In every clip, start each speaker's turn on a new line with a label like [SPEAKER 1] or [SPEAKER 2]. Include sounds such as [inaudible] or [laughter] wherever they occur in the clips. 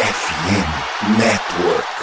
[SPEAKER 1] FM Network.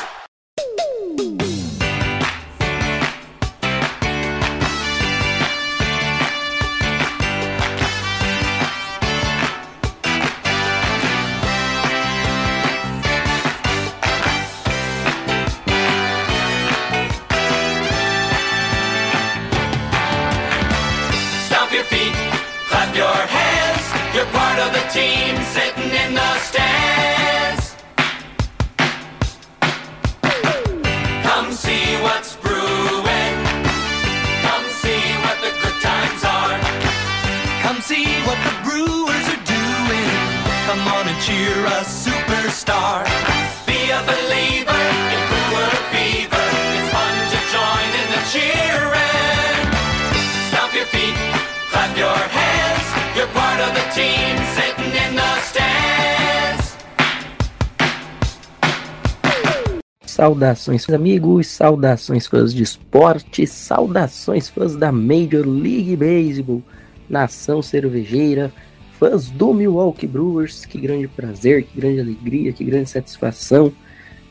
[SPEAKER 2] Saudações, amigos, saudações, fãs de esporte, saudações, fãs da Major League Baseball, nação cervejeira, fãs do Milwaukee Brewers, que grande prazer, que grande alegria, que grande satisfação.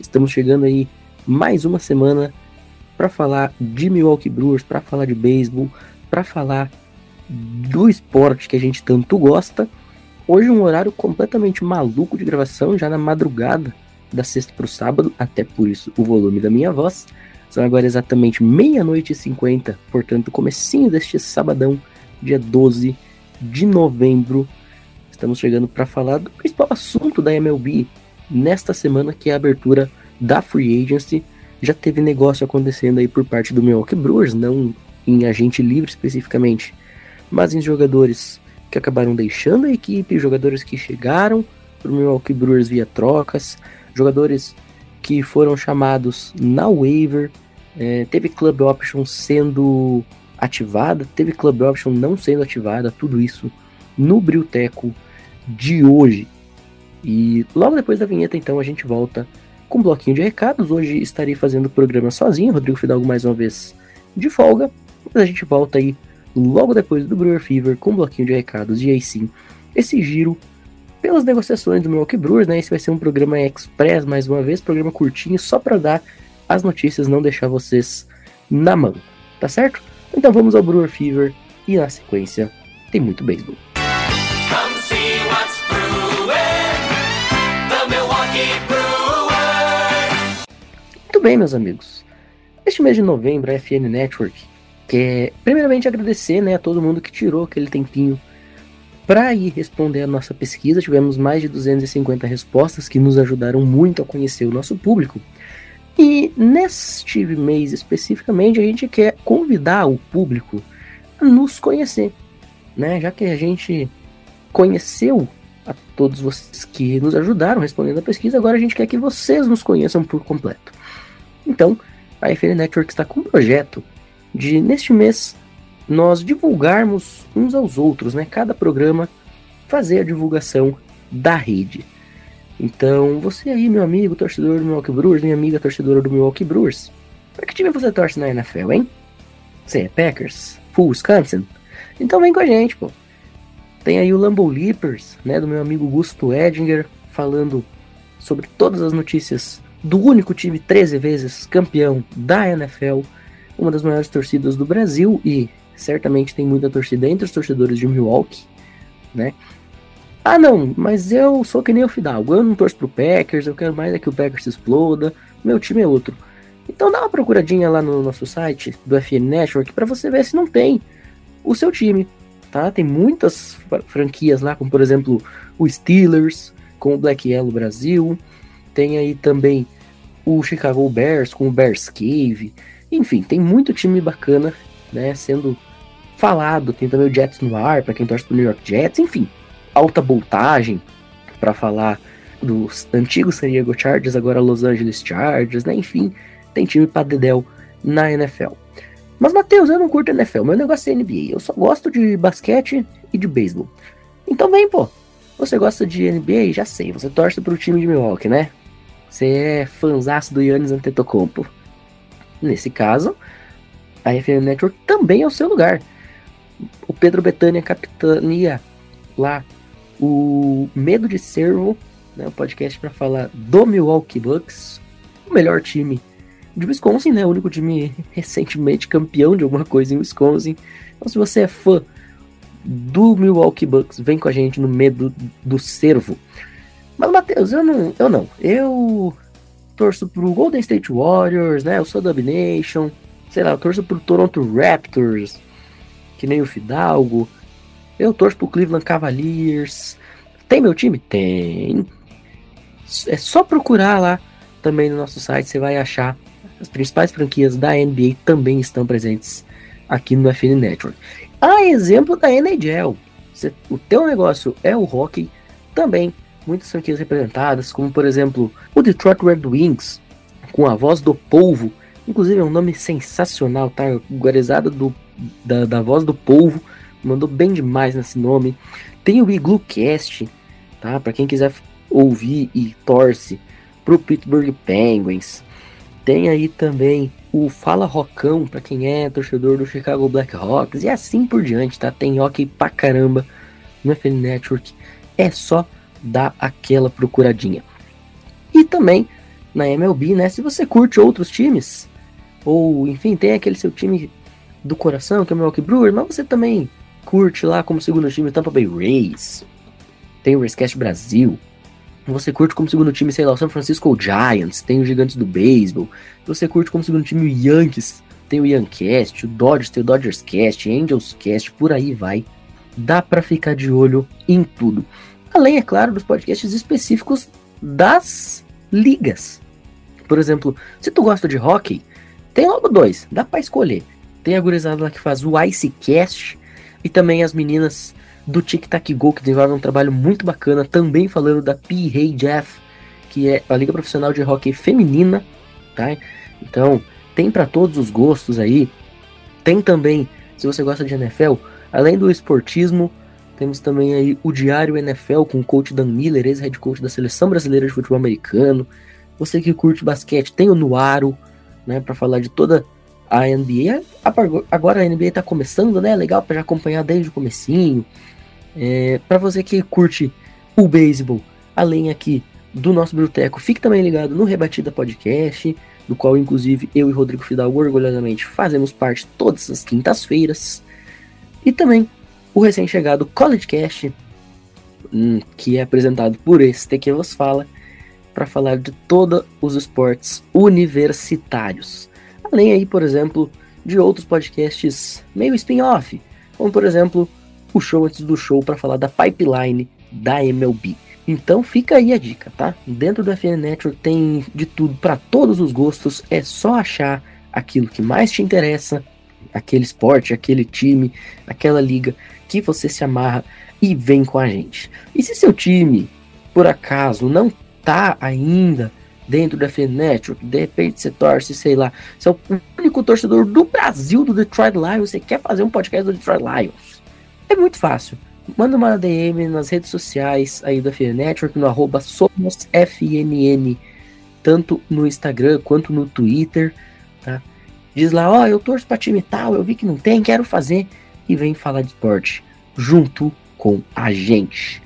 [SPEAKER 2] Estamos chegando aí mais uma semana para falar de Milwaukee Brewers, para falar de beisebol, para falar do esporte que a gente tanto gosta. Hoje um horário completamente maluco de gravação, já na madrugada da sexta para o sábado, até por isso o volume da minha voz. São agora exatamente meia-noite e cinquenta, portanto, comecinho deste sabadão, dia 12 de novembro. Estamos chegando para falar do principal assunto da MLB nesta semana, que é a abertura da Free Agency. Já teve negócio acontecendo aí por parte do Milwaukee Brewers, não em agente livre especificamente, mas em jogadores que acabaram deixando a equipe, jogadores que chegaram para o Milwaukee Brewers via trocas, jogadores que foram chamados na waiver, é, teve club option sendo ativada, teve club option não sendo ativada, tudo isso no Brilteco de hoje. E logo depois da vinheta, então, a gente volta com um bloquinho de recados. Hoje estarei fazendo o programa sozinho, Rodrigo Fidalgo mais uma vez de folga, mas a gente volta aí logo depois do Brewer Fever com um bloquinho de recados e aí sim, esse giro pelas negociações do Milwaukee Brewers, né? Esse vai ser um programa express mais uma vez, programa curtinho, só para dar as notícias, não deixar vocês na mão, tá certo? Então vamos ao Brewer Fever e na sequência tem muito beisebol. Muito bem, meus amigos. Este mês de novembro, a FN Network quer primeiramente agradecer né, a todo mundo que tirou aquele tempinho para ir responder a nossa pesquisa. Tivemos mais de 250 respostas que nos ajudaram muito a conhecer o nosso público. E neste mês especificamente, a gente quer convidar o público a nos conhecer, né? Já que a gente conheceu a todos vocês que nos ajudaram respondendo a pesquisa, agora a gente quer que vocês nos conheçam por completo. Então, a FN Network está com um projeto de, neste mês, nós divulgarmos uns aos outros, né? Cada programa fazer a divulgação da rede. Então, você aí, meu amigo, torcedor do Milwaukee Brewers, minha amiga torcedora do Milwaukee Brewers, para que time você torce na NFL, hein? Você é Packers? Full Wisconsin? Então vem com a gente, pô. Tem aí o Lambeau Leapers, né, do meu amigo Gusto Edinger, falando sobre todas as notícias do único time 13 vezes campeão da NFL, uma das maiores torcidas do Brasil e certamente tem muita torcida entre os torcedores de Milwaukee, né? Ah, não, mas eu sou que nem o Fidalgo, eu não torço pro Packers, eu quero mais é que o Packers exploda, meu time é outro. Então dá uma procuradinha lá no nosso site do FN Network para você ver se não tem o seu time, tá? Tem muitas fra- franquias lá, como por exemplo o Steelers com o Black Yellow Brasil, tem aí também o Chicago Bears com o Bears Cave, enfim, tem muito time bacana, né, sendo falado, tem também o Jets no ar para quem torce pro New York Jets, enfim, alta voltagem para falar dos antigos San Diego Chargers, agora Los Angeles Chargers, né, enfim, tem time pra dedéu na NFL. Mas, Matheus, eu não curto NFL, meu negócio é NBA. Eu só gosto de basquete e de beisebol. Então vem, pô. Você gosta de NBA? Já sei, você torce pro time de Milwaukee, né? Você é fãzaço do Yannis Antetokounmpo. Nesse caso, a FM Network também é o seu lugar. O Pedro Betânia capitania lá o Medo de Servo né? O podcast para falar do Milwaukee Bucks, o melhor time de Wisconsin, né? O único time [laughs] recentemente campeão de alguma coisa em Wisconsin. Então, se você é fã do Milwaukee Bucks, vem com a gente no medo do cervo. Mas, Matheus, eu não. Eu não. Eu torço pro Golden State Warriors, né? Eu sou Dub Nation. Sei lá, eu torço pro Toronto Raptors, que nem o Fidalgo. Eu torço pro Cleveland Cavaliers. Tem meu time? Tem. É só procurar lá também no nosso site, você vai achar as principais franquias da NBA também estão presentes aqui no FN Network. A exemplo da NHL, o teu negócio é o hockey, também muitas franquias representadas, como por exemplo o Detroit Red Wings, com a voz do polvo, inclusive é um nome sensacional, tá? Guarizada do, da, da voz do polvo, mandou bem demais nesse nome. Tem o Igloo Cast, tá? Para quem quiser ouvir e torce pro Pittsburgh Penguins. Tem aí também o Fala Rocão, para quem é torcedor do Chicago Blackhawks, e assim por diante, tá? Tem hockey pra caramba no FN Network. É só dar aquela procuradinha. E também na MLB, né? Se você curte outros times, ou enfim, tem aquele seu time do coração, que é o Milwaukee Brewers, mas você também curte lá como segundo time o Tampa Bay Rays, tem o Racecast Brasil, você curte como segundo time, sei lá, o San Francisco Giants, tem os Gigantes do Beisebol. Você curte como segundo time o Yankees, tem o Yankcast, o Dodgers, tem o Dodgers Cast, Angels Cast, por aí vai. Dá para ficar de olho em tudo. Além, é claro, dos podcasts específicos das ligas. Por exemplo, se tu gosta de hockey, tem logo dois, dá para escolher. Tem a gurizada lá que faz o Icecast e também as meninas do Tic Tac Go, que desenvolve um trabalho muito bacana, também falando da PHF, que é a Liga Profissional de Hockey Feminina, tá? Então, tem para todos os gostos aí. Tem também, se você gosta de NFL, além do esportismo, temos também aí o Diário NFL com o coach Dan Miller, ex-head coach da Seleção Brasileira de Futebol Americano. Você que curte basquete, tem o Nuaro, né, para falar de toda a NBA. Agora a NBA tá começando, né? Legal para acompanhar desde o comecinho. É, para você que curte o beisebol, além aqui do nosso biblioteco, fique também ligado no Rebatida Podcast, do qual inclusive eu e Rodrigo Fidalgo orgulhosamente fazemos parte todas as quintas-feiras. E também o recém-chegado College Cast, hum, que é apresentado por este que vos fala, para falar de todos os esportes universitários. Além aí, por exemplo, de outros podcasts meio spin-off, como por exemplo o show antes do show para falar da pipeline da MLB. Então fica aí a dica, tá? Dentro do FN Network tem de tudo para todos os gostos, é só achar aquilo que mais te interessa, aquele esporte, aquele time, aquela liga que você se amarra e vem com a gente. E se seu time, por acaso, não tá ainda dentro da FN Network, de repente você torce, sei lá, você é o único torcedor do Brasil do Detroit Lions, você quer fazer um podcast do Detroit Lions é muito fácil. Manda uma DM nas redes sociais aí do FN Network, no arroba SomosFNN, tanto no Instagram quanto no Twitter, tá? Diz lá, ó, oh, eu torço pra time tal, eu vi que não tem, quero fazer, e vem falar de esporte junto com a gente.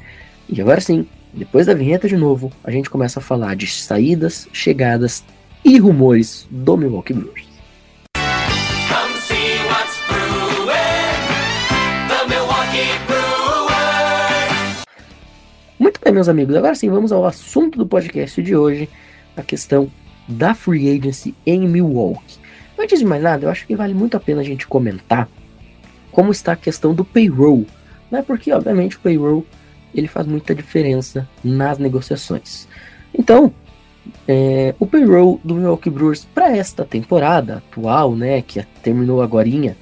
[SPEAKER 2] E agora sim, depois da vinheta de novo, a gente começa a falar de saídas, chegadas e rumores do Milwaukee Brewers. Muito bem, meus amigos. Agora sim, vamos ao assunto do podcast de hoje, a questão da free agency em Milwaukee. Antes de mais nada, eu acho que vale muito a pena a gente comentar como está a questão do payroll, né? Porque obviamente o payroll ele faz muita diferença nas negociações. Então, é, o payroll do Milwaukee Brewers para esta temporada atual, né, que terminou agora em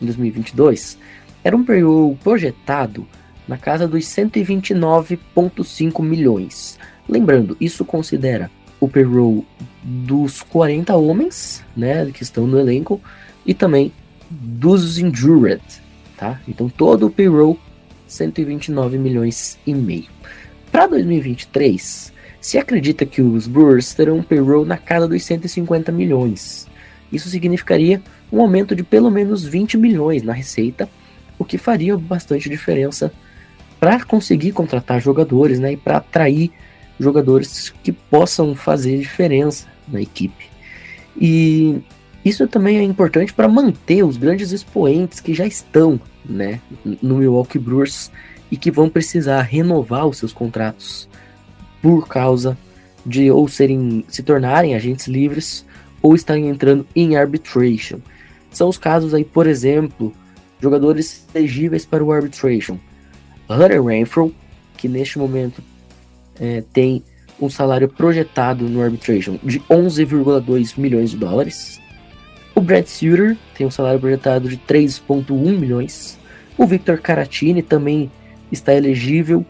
[SPEAKER 2] 2022, era um payroll projetado na casa dos 129,5 milhões. Lembrando, isso considera o payroll dos 40 homens, né, que estão no elenco, e também dos injured, tá? Então todo o payroll 129 milhões e meio. Para 2023, se acredita que os Brewers terão um payroll na casa dos 150 milhões. Isso significaria um aumento de pelo menos 20 milhões na receita, o que faria bastante diferença para conseguir contratar jogadores, né, e para atrair jogadores que possam fazer diferença na equipe. E isso também é importante para manter os grandes expoentes que já estão né, no Milwaukee Brewers e que vão precisar renovar os seus contratos por causa de ou serem se tornarem agentes livres ou estarem entrando em arbitration. São os casos aí, por exemplo, jogadores elegíveis para o arbitration. Hunter Renfro, que neste momento é, tem um salário projetado no arbitration de 11,2 milhões de dólares. O Brad Suter tem um salário projetado de 3,1 milhões. O Victor Caratini também está elegível,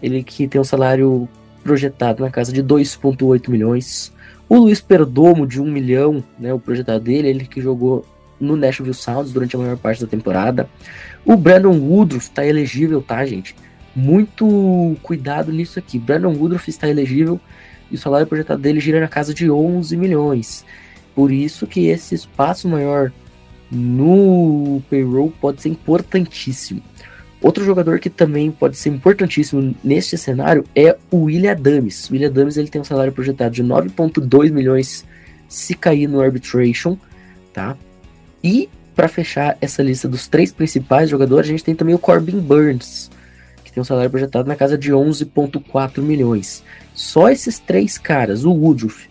[SPEAKER 2] ele que tem um salário projetado na casa de 2,8 milhões. O Luiz Perdomo, de 1 milhão, né, o projetado dele, ele que jogou no Nashville Sounds durante a maior parte da temporada. O Brandon Woodruff está elegível, tá, gente? Muito cuidado nisso aqui. Brandon Woodruff está elegível e o salário projetado dele gira na casa de 11 milhões. Por isso que esse espaço maior no payroll pode ser importantíssimo. Outro jogador que também pode ser importantíssimo neste cenário é o William Adams. O William Adams ele tem um salário projetado de 9,2 milhões se cair no arbitration, tá? E para fechar essa lista dos três principais jogadores, a gente tem também o Corbin Burns, tem um salário projetado na casa de 11,4 milhões. Só esses três caras, o Woodruff,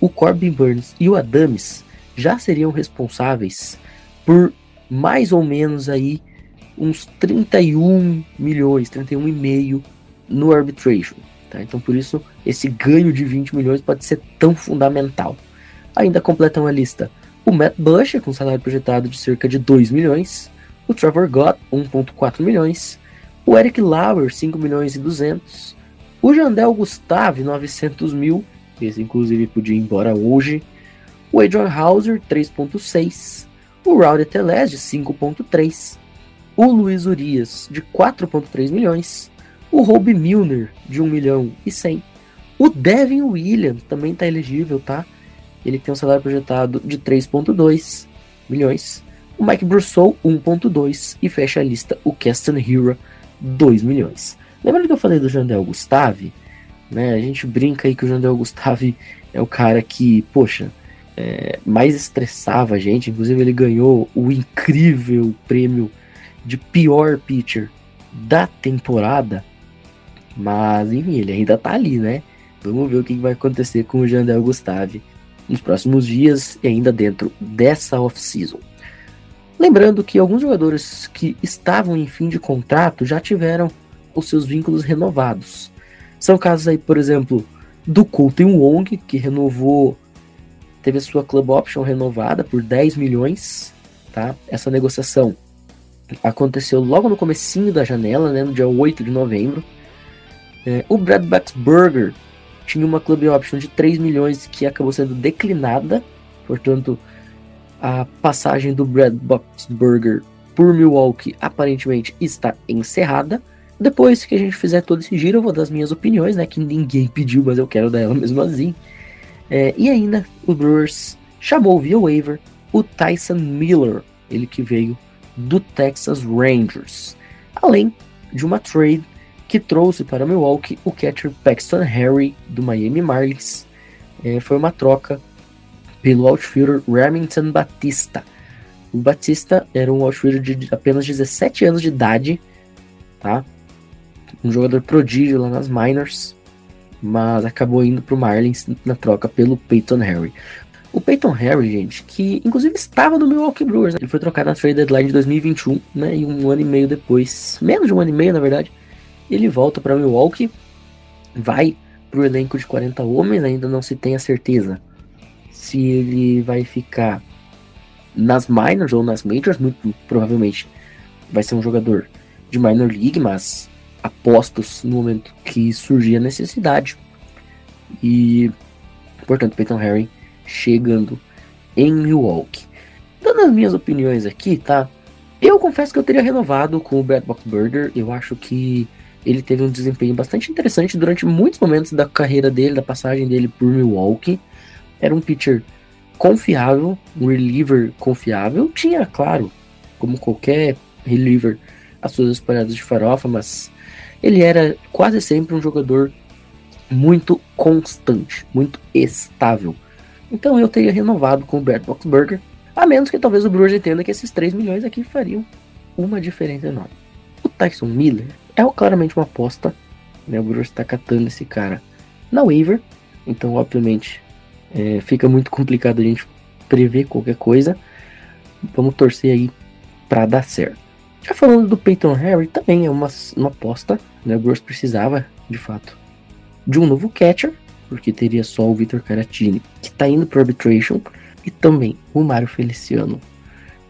[SPEAKER 2] o Corbin Burns e o Adams, já seriam responsáveis por mais ou menos aí uns 31 milhões, 31,5 no arbitration. Tá? Então por isso esse ganho de 20 milhões pode ser tão fundamental. Ainda completam a lista o Matt Busher com salário projetado de cerca de 2 milhões, o Trevor Gott 1.4 milhões, o Eric Lauer 5 milhões e 200, o Jandel Gustave 900 mil, esse inclusive podia ir embora hoje, o Adrian Hauser 3.6, o Teles de 5.3, o Luiz Urias, de 4,3 milhões, o Roby Milner, de 1 milhão e 100, o Devin Williams, também está elegível, tá? Ele tem um salário projetado de 3,2 milhões, o Mike Brousseau, 1,2 e fecha a lista o Keston Hira, 2 milhões. Lembrando que eu falei do Jandel Gustave, né? A gente brinca aí que o Jandel Gustave é o cara que, poxa, é, mais estressava a gente. Inclusive, ele ganhou o incrível prêmio de pior pitcher da temporada. Mas, enfim, ele ainda tá ali, né? Vamos ver o que vai acontecer com o Jandel Gustave nos próximos dias e ainda dentro dessa off-season. Lembrando que alguns jogadores que estavam em fim de contrato já tiveram os seus vínculos renovados. São casos aí, por exemplo, do Colton Wong, que renovou, teve a sua club option renovada por 10 milhões, tá? Essa negociação aconteceu logo no comecinho da janela, né, no dia 8 de novembro. É, o Brad Baxberger tinha uma club option de 3 milhões que acabou sendo declinada, portanto, a passagem do Brad Baxberger por Milwaukee aparentemente está encerrada. Depois que a gente fizer todo esse giro, eu vou dar as minhas opiniões, né? Que ninguém [laughs] pediu, mas eu quero dar ela mesmo assim. É, e ainda, o Brewers chamou via waiver o Tyson Miller, ele que veio do Texas Rangers, além de uma trade que trouxe para Milwaukee o catcher Paxton Harry do Miami Marlins. É, foi uma troca pelo outfielder Remington Batista. O Batista era um outfielder de apenas 17 anos de idade, tá? Um jogador prodígio lá nas minors, mas acabou indo para o Marlins na troca pelo Peyton Harry. O Peyton Harry, gente, que inclusive estava no Milwaukee Brewers, né? ele foi trocado na trade deadline de 2021, né? E um ano e meio depois, menos de um ano e meio na verdade, ele volta para Milwaukee, vai para o elenco de 40 homens, ainda não se tem a certeza se ele vai ficar nas minors ou nas majors, muito provavelmente vai ser um jogador de minor league, mas apostos no momento que surgir a necessidade. E, portanto, Peyton Harry chegando em Milwaukee. Dando as minhas opiniões aqui, tá? Eu confesso que eu teria renovado com o Brad Boxberger. Eu acho que ele teve um desempenho bastante interessante durante muitos momentos da carreira dele, da passagem dele por Milwaukee. Era um pitcher confiável, um reliever confiável. Tinha, claro, como qualquer reliever, as suas espalhadas de farofa, mas ele era quase sempre um jogador muito constante, muito estável. Então eu teria renovado com o Brad Boxberger, a menos que talvez o Brewers entenda que esses 3 milhões aqui fariam uma diferença enorme. O Tyson Miller é claramente uma aposta, né? O Brewers está catando esse cara na waiver, então obviamente é, fica muito complicado a gente prever qualquer coisa. Vamos torcer aí para dar certo. Já falando do Peyton Harry, também é uma, uma aposta, né? O Brewers precisava, de fato, de um novo catcher, porque teria só o Victor Caratini, que está indo para arbitration, e também o Mário Feliciano,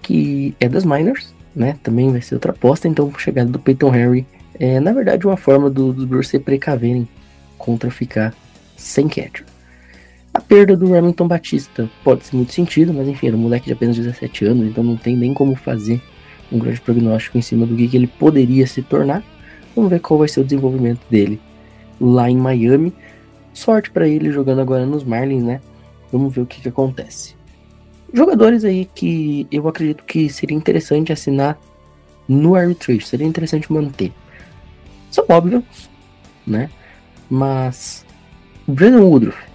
[SPEAKER 2] que é das minors, né? Também vai ser outra aposta, então a chegada do Peyton Harry é, na verdade, uma forma do, dos Brewers se precaverem contra ficar sem catcher. A perda do Remington Batista pode ser muito sentido, mas enfim, era um moleque de apenas 17 anos, então não tem nem como fazer um grande prognóstico em cima do que, que ele poderia se tornar. Vamos ver qual vai ser o desenvolvimento dele lá em Miami. Sorte para ele jogando agora nos Marlins, né? Vamos ver o que, que acontece. Jogadores aí que eu acredito que seria interessante assinar no arbitration, seria interessante manter. São óbvios, né? Mas Brandon Woodruff,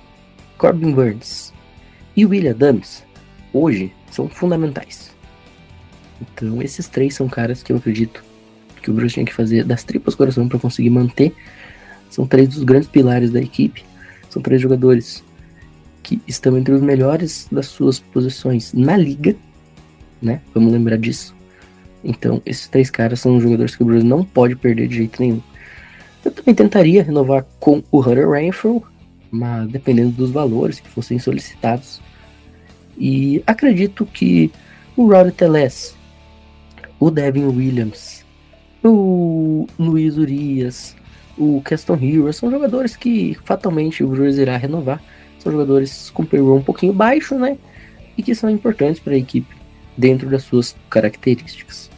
[SPEAKER 2] Corbin Burns e William Adams hoje são fundamentais. Então esses três são caras que eu acredito que o Bruce tinha que fazer das tripas coração para conseguir manter são três dos grandes pilares da equipe. São três jogadores que estão entre os melhores das suas posições na liga, né? Vamos lembrar disso. Então, esses três caras são jogadores que o Bruce não pode perder de jeito nenhum. Eu também tentaria renovar com o Hunter Renfrew, mas dependendo dos valores que fossem solicitados. E acredito que o Rod Teles, o Devin Williams, o Luiz Urias, o Keston Hero são jogadores que fatalmente o Brewers irá renovar. São jogadores com payroll um pouquinho baixo, né? E que são importantes para a equipe dentro das suas características.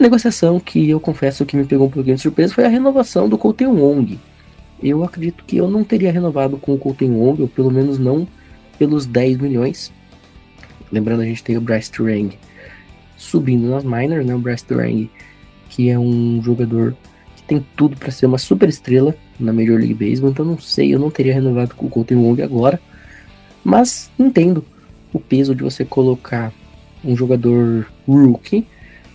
[SPEAKER 2] Negociação que eu confesso que me pegou um pouquinho de surpresa foi a renovação do Colton Wong. Eu acredito que eu não teria renovado com o Colton Wong, ou pelo menos não pelos 10 milhões. Lembrando, a gente tem o Bryce Turang subindo nas minors, né? O Bryce Turang, que é um jogador tem tudo para ser uma super estrela na Major League Baseball, então não sei, eu não teria renovado com o Colton Wong agora, mas entendo o peso de você colocar um jogador rookie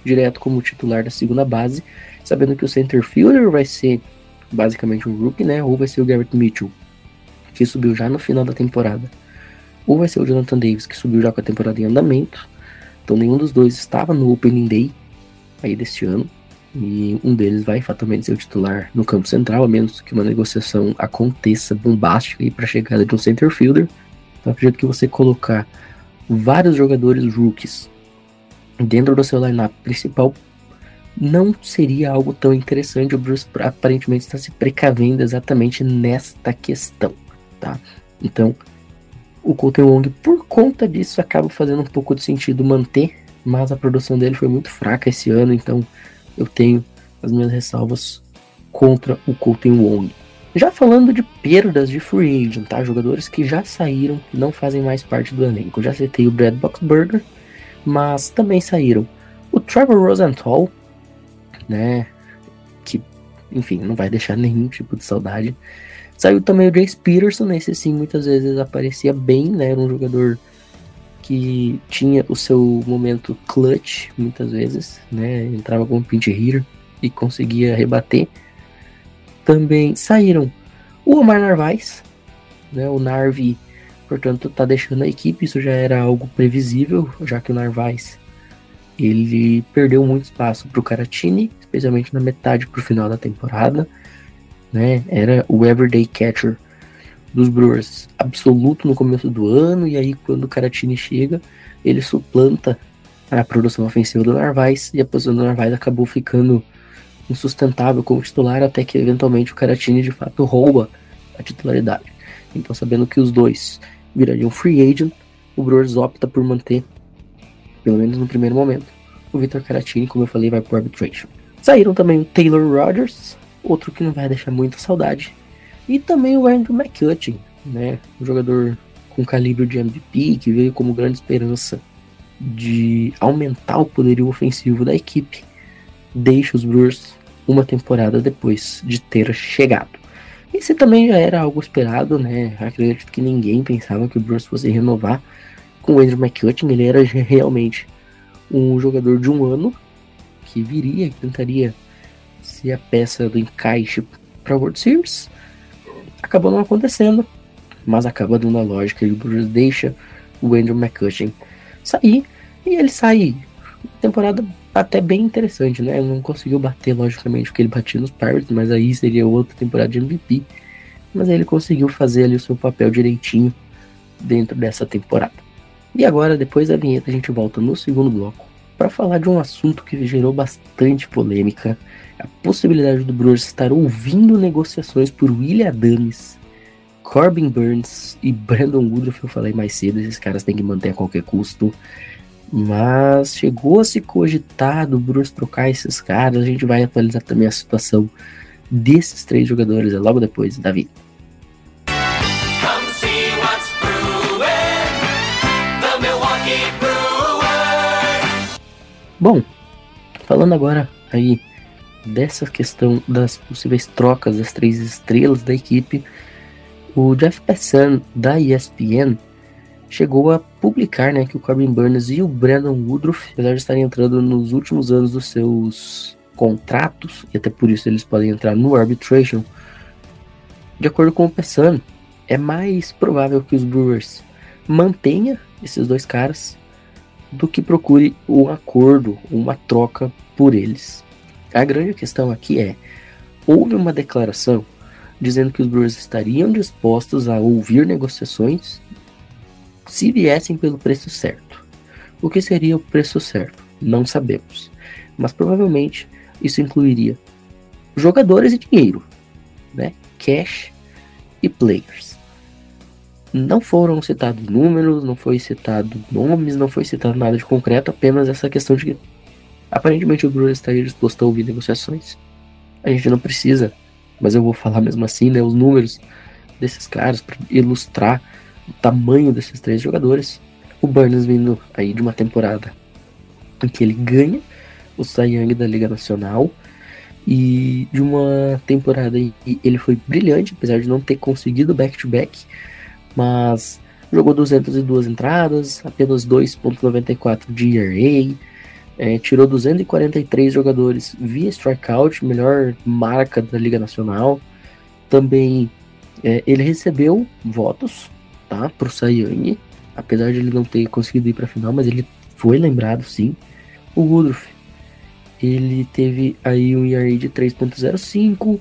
[SPEAKER 2] direto como titular da segunda base, sabendo que o center fielder vai ser basicamente um rookie, né, ou vai ser o Garrett Mitchell, que subiu já no final da temporada, ou vai ser o Jonathan Davis, que subiu já com a temporada em andamento, então nenhum dos dois estava no Opening Day aí deste ano, e um deles vai fatalmente ser o titular no campo central, a menos que uma negociação aconteça bombástica para a chegada de um center fielder. Então acredito que você colocar vários jogadores rookies dentro do seu lineup principal não seria algo tão interessante. O Bruce aparentemente está se precavendo exatamente nesta questão, tá? Então, o Colton Wong, por conta disso, acaba fazendo um pouco de sentido manter, mas a produção dele foi muito fraca esse ano, então eu tenho as minhas ressalvas contra o Colton Wong. Já falando de perdas de free agent, tá? Jogadores que já saíram, e não fazem mais parte do elenco. Já citei o Brad Boxberger, mas também saíram o Trevor Rosenthal, né? Que, enfim, não vai deixar nenhum tipo de saudade. Saiu também o Jace Peterson, esse sim muitas vezes aparecia bem, né? Era um jogador que tinha o seu momento clutch, muitas vezes, né? Entrava como pinch hitter e conseguia rebater. Também saíram o Omar Narvaez, né? O Narvi, portanto, tá deixando a equipe. Isso já era algo previsível, já que o Narvaez ele perdeu muito espaço para o Caratini, especialmente na metade para o final da temporada. Né? Era o everyday catcher dos Brewers absoluto no começo do ano, e aí quando o Caratini chega, ele suplanta a produção ofensiva do Narvaez, e a posição do Narvaez acabou ficando insustentável como titular, até que eventualmente o Caratini de fato rouba a titularidade. Então, sabendo que os dois virariam free agent, o Brewers opta por manter, pelo menos no primeiro momento, o Victor Caratini, como eu falei, vai pro arbitration. Saíram também o Taylor Rogers, outro que não vai deixar muita saudade, e também o Andrew McCutcheon, né? Um jogador com calibre de MVP, que veio como grande esperança de aumentar o poderio ofensivo da equipe, deixa os Brewers uma temporada depois de ter chegado. Esse também já era algo esperado, né? Acredito que ninguém pensava que o Brewers fosse renovar com o Andrew McCutcheon. Ele era [laughs] realmente um jogador de um ano que viria, que tentaria ser a peça do encaixe para World Series. Acabou não acontecendo, mas acaba dando a lógica e Brewers deixa o Andrew McCutcheon sair e ele sai temporada até bem interessante, né? Não conseguiu bater, logicamente, o que ele batia nos Pirates, mas aí seria outra temporada de MVP. Mas aí ele conseguiu fazer ali o seu papel direitinho dentro dessa temporada. E agora, depois da vinheta, a gente volta no segundo bloco para falar de um assunto que gerou bastante polêmica: a possibilidade do Brewers estar ouvindo negociações por William Adams, Corbin Burns e Brandon Woodruff. Eu falei mais cedo, esses caras têm que manter a qualquer custo. Mas chegou a se cogitar do Brewers trocar esses caras. A gente vai atualizar também a situação desses três jogadores logo depois, Davi. Bom, falando agora aí dessa questão das possíveis trocas das três estrelas da equipe, o Jeff Passan da ESPN chegou a publicar né, que o Corbin Burns e o Brandon Woodruff, apesar de estarem entrando nos últimos anos dos seus contratos, e até por isso eles podem entrar no arbitration, de acordo com o Pessan, é mais provável que os Brewers mantenha esses dois caras do que procure um acordo, uma troca por eles. A grande questão aqui é: houve uma declaração dizendo que os Brewers estariam dispostos a ouvir negociações se viessem pelo preço certo. O que seria o preço certo? Não sabemos. Mas provavelmente isso incluiria jogadores e dinheiro, né? Cash e players. Não foram citados números, não foi citado nomes, não foi citado nada de concreto, apenas essa questão de que aparentemente o Brewers estaria disposto a ouvir negociações. A gente não precisa, mas eu vou falar mesmo assim, né, os números desses caras para ilustrar o tamanho desses três jogadores. O Burns vindo aí de uma temporada em que ele ganha o Cy da Liga Nacional e de uma temporada em que ele foi brilhante, apesar de não ter conseguido back-to-back, -back, mas jogou 202 entradas, apenas 2.94 de ERA, é, tirou 243 jogadores via strikeout, melhor marca da Liga Nacional. Também é, ele recebeu votos tá? Pro Sayang, apesar de ele não ter conseguido ir pra final, mas ele foi lembrado sim. O Woodruff, ele teve aí um ERA de 3.05,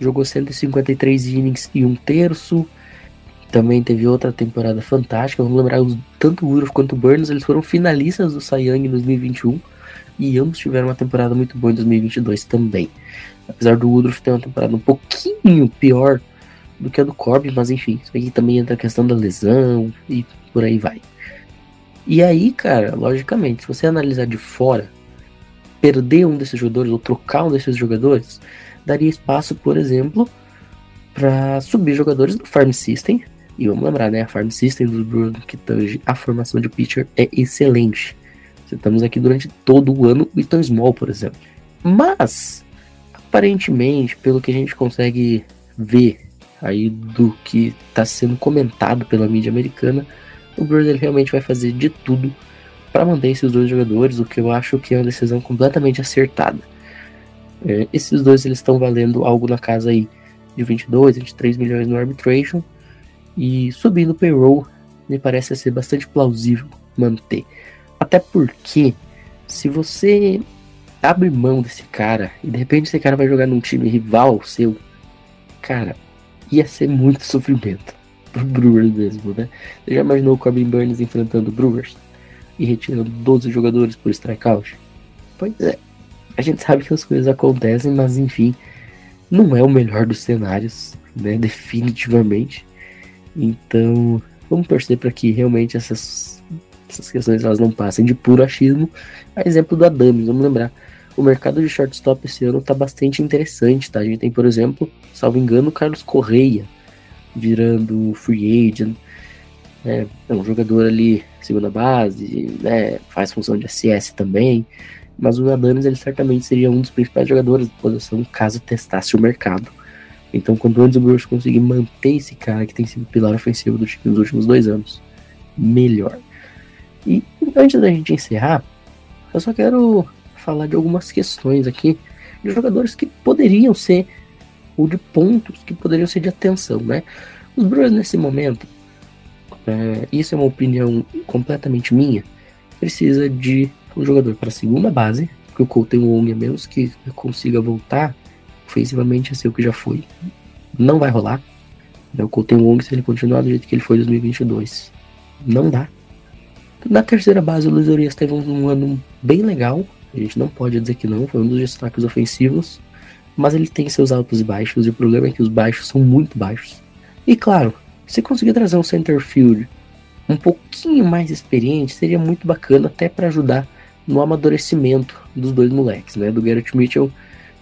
[SPEAKER 2] jogou 153 innings e um terço. Também teve outra temporada fantástica. Vamos lembrar, tanto o Woodruff quanto o Burns, eles foram finalistas do Cy Young em 2021 e ambos tiveram uma temporada muito boa em 2022 também. Apesar do Woodruff ter uma temporada um pouquinho pior do que a do Corbin, mas enfim, isso aqui também entra a questão da lesão e por aí vai. E aí, cara, logicamente, se você analisar de fora, perder um desses jogadores ou trocar um desses jogadores, daria espaço, por exemplo, para subir jogadores do Farm System. E vamos lembrar, né? A Farm System do Bruno que tange a formação de pitcher é excelente. Estamos aqui durante todo o ano o Ethan Small, por exemplo. Mas, aparentemente, pelo que a gente consegue ver aí do que está sendo comentado pela mídia americana, o Brewers realmente vai fazer de tudo para manter esses dois jogadores, o que eu acho que é uma decisão completamente acertada. É, esses dois eles estão valendo algo na casa aí de 22, 23 milhões no arbitration e subindo o payroll me parece ser bastante plausível manter. Até porque se você abre mão desse cara e de repente esse cara vai jogar num time rival seu, cara, ia ser muito [laughs] sofrimento pro Brewers mesmo, né? Você já imaginou o Corbin Burns enfrentando o Brewers e retirando 12 jogadores por strikeout? Pois é, a gente sabe que as coisas acontecem, mas enfim, não é o melhor dos cenários, né? Definitivamente. Então, vamos torcer para que realmente essas, essas questões elas não passem de puro achismo. A exemplo do Adams, vamos lembrar o mercado de shortstop esse ano tá bastante interessante, tá? A gente tem, por exemplo, salvo engano, Carlos Correia virando free agent. Né? É um jogador ali, segunda base, né? faz função de SS também. Mas o Adames, ele certamente seria um dos principais jogadores da posição caso testasse o mercado. Então, quando o Brewers conseguir manter esse cara que tem sido pilar ofensivo do time nos últimos dois anos, melhor. E antes da gente encerrar, eu só quero falar de algumas questões aqui de jogadores que poderiam ser, ou de pontos que poderiam ser de atenção, né? Os Brewers nesse momento, é, isso é uma opinião completamente minha, precisa de um jogador para a segunda base, porque o Cole tem um a menos que consiga voltar ofensivamente a ser o que já foi. Não vai rolar. Né? O um Wong se ele continuar do jeito que ele foi em 2022. Não dá. Na terceira base, o Luiz Urias teve um, um ano bem legal. A gente não pode dizer que não, foi um dos destaques ofensivos. Mas ele tem seus altos e baixos, e o problema é que os baixos são muito baixos. E claro, se conseguir trazer um center field um pouquinho mais experiente, seria muito bacana até para ajudar no amadurecimento dos dois moleques, né? Do Garrett Mitchell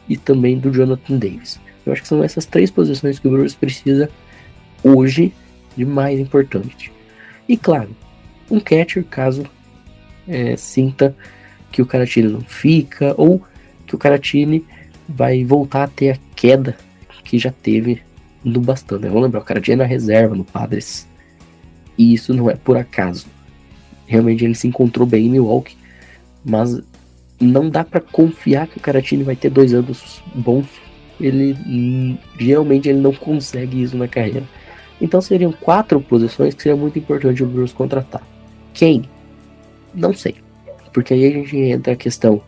[SPEAKER 2] e também do Jonathan Davis. Eu acho que são essas três posições que o Brewers precisa hoje de mais importante. E claro, um catcher caso é, sinta que o Caratini não fica ou que o Caratini vai voltar a ter a queda que já teve no bastante. Né? Vamos lembrar, o Caratini é na reserva no Padres. E isso não é por acaso. Realmente ele se encontrou bem em Milwaukee, mas não dá para confiar que o Caratini vai ter dois anos bons. Ele geralmente ele não consegue isso na carreira. Então seriam quatro posições que seria muito importante o Bruce contratar. Quem? Não sei. Porque aí a gente entra a questão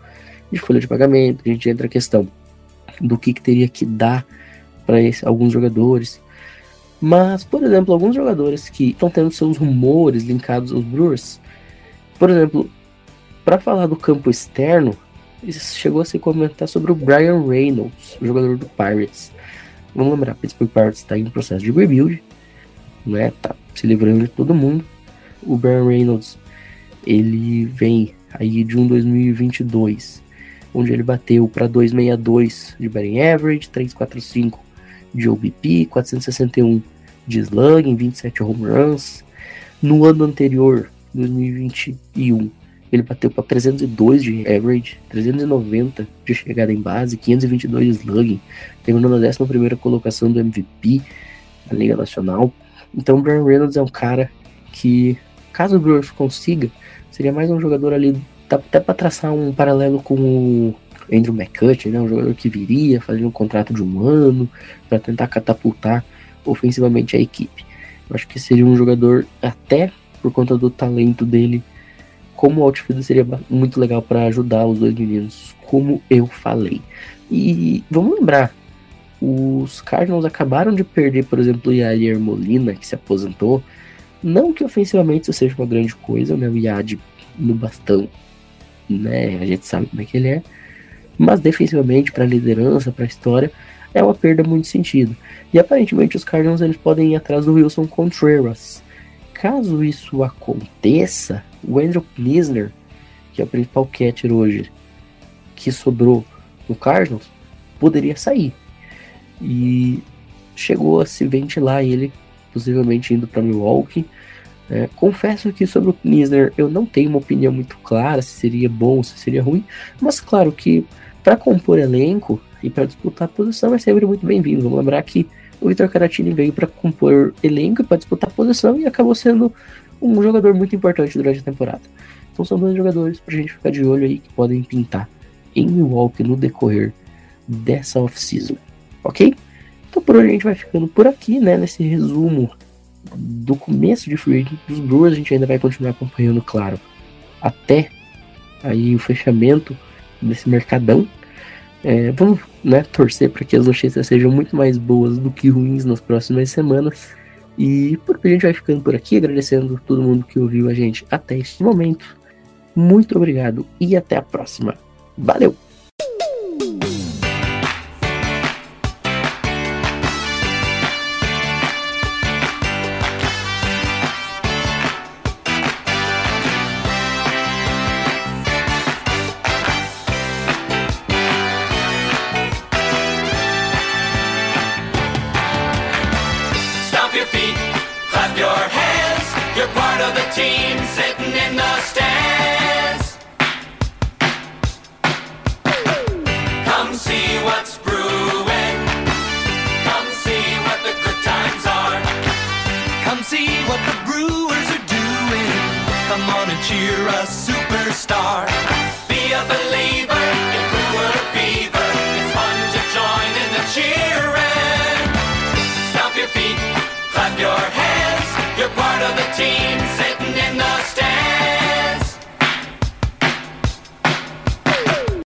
[SPEAKER 2] de folha de pagamento, a gente entra a questão do que, que teria que dar para alguns jogadores. Mas, por exemplo, alguns jogadores que estão tendo seus rumores linkados aos Brewers, por exemplo, para falar do campo externo, chegou a se comentar sobre o Brian Reynolds, jogador do Pirates. Vamos lembrar, Pittsburgh Pirates está em processo de rebuild, né? Tá se livrando de todo mundo. O Brian Reynolds, ele vem aí de um 2022, onde ele bateu para 262 de batting average, 345 de OBP, 461 de slugging, 27 home runs. No ano anterior, 2021, ele bateu para 302 de average, 390 de chegada em base, 522 de slugging, terminou na 11 colocação do MVP da Liga Nacional. Então, o Brian Reynolds é um cara que, caso o Brewers consiga, seria mais um jogador ali, dá até para traçar um paralelo com o Andrew McCutcheon, né, um jogador que viria, fazer um contrato de um ano para tentar catapultar ofensivamente a equipe. Eu acho que seria um jogador, até por conta do talento dele, como outfield seria muito legal para ajudar os dois meninos, como eu falei. E vamos lembrar, os Cardinals acabaram de perder, por exemplo, o Yair Molina, que se aposentou. Não que ofensivamente isso seja uma grande coisa, né? O Yad no bastão, né? A gente sabe como é que ele é. Mas defensivamente, para liderança, para história, é uma perda muito sentido. E aparentemente os Cardinals eles podem ir atrás do Wilson Contreras. Caso isso aconteça, o Andrew Knisner, que é o principal catcher hoje, que sobrou no Cardinals, poderia sair. E chegou a se ventilar ele, possivelmente indo para Milwaukee. É, confesso que sobre o Knisner eu não tenho uma opinião muito clara se seria bom, se seria ruim, mas claro que para compor elenco e para disputar posição é sempre muito bem-vindo. Vamos lembrar que o Vitor Caratini veio para compor elenco para disputar posição e acabou sendo um jogador muito importante durante a temporada. Então são dois jogadores para a gente ficar de olho aí que podem pintar em Milwaukee no decorrer dessa off-season ok? Então por hoje a gente vai ficando por aqui, né? Nesse resumo do começo de free dos Brewers, a gente ainda vai continuar acompanhando, claro, até aí o fechamento desse mercadão. É, vamos né, torcer para que as notícias sejam muito mais boas do que ruins nas próximas semanas. E por hoje a gente vai ficando por aqui, agradecendo todo mundo que ouviu a gente até este momento. Muito obrigado e até a próxima. Valeu!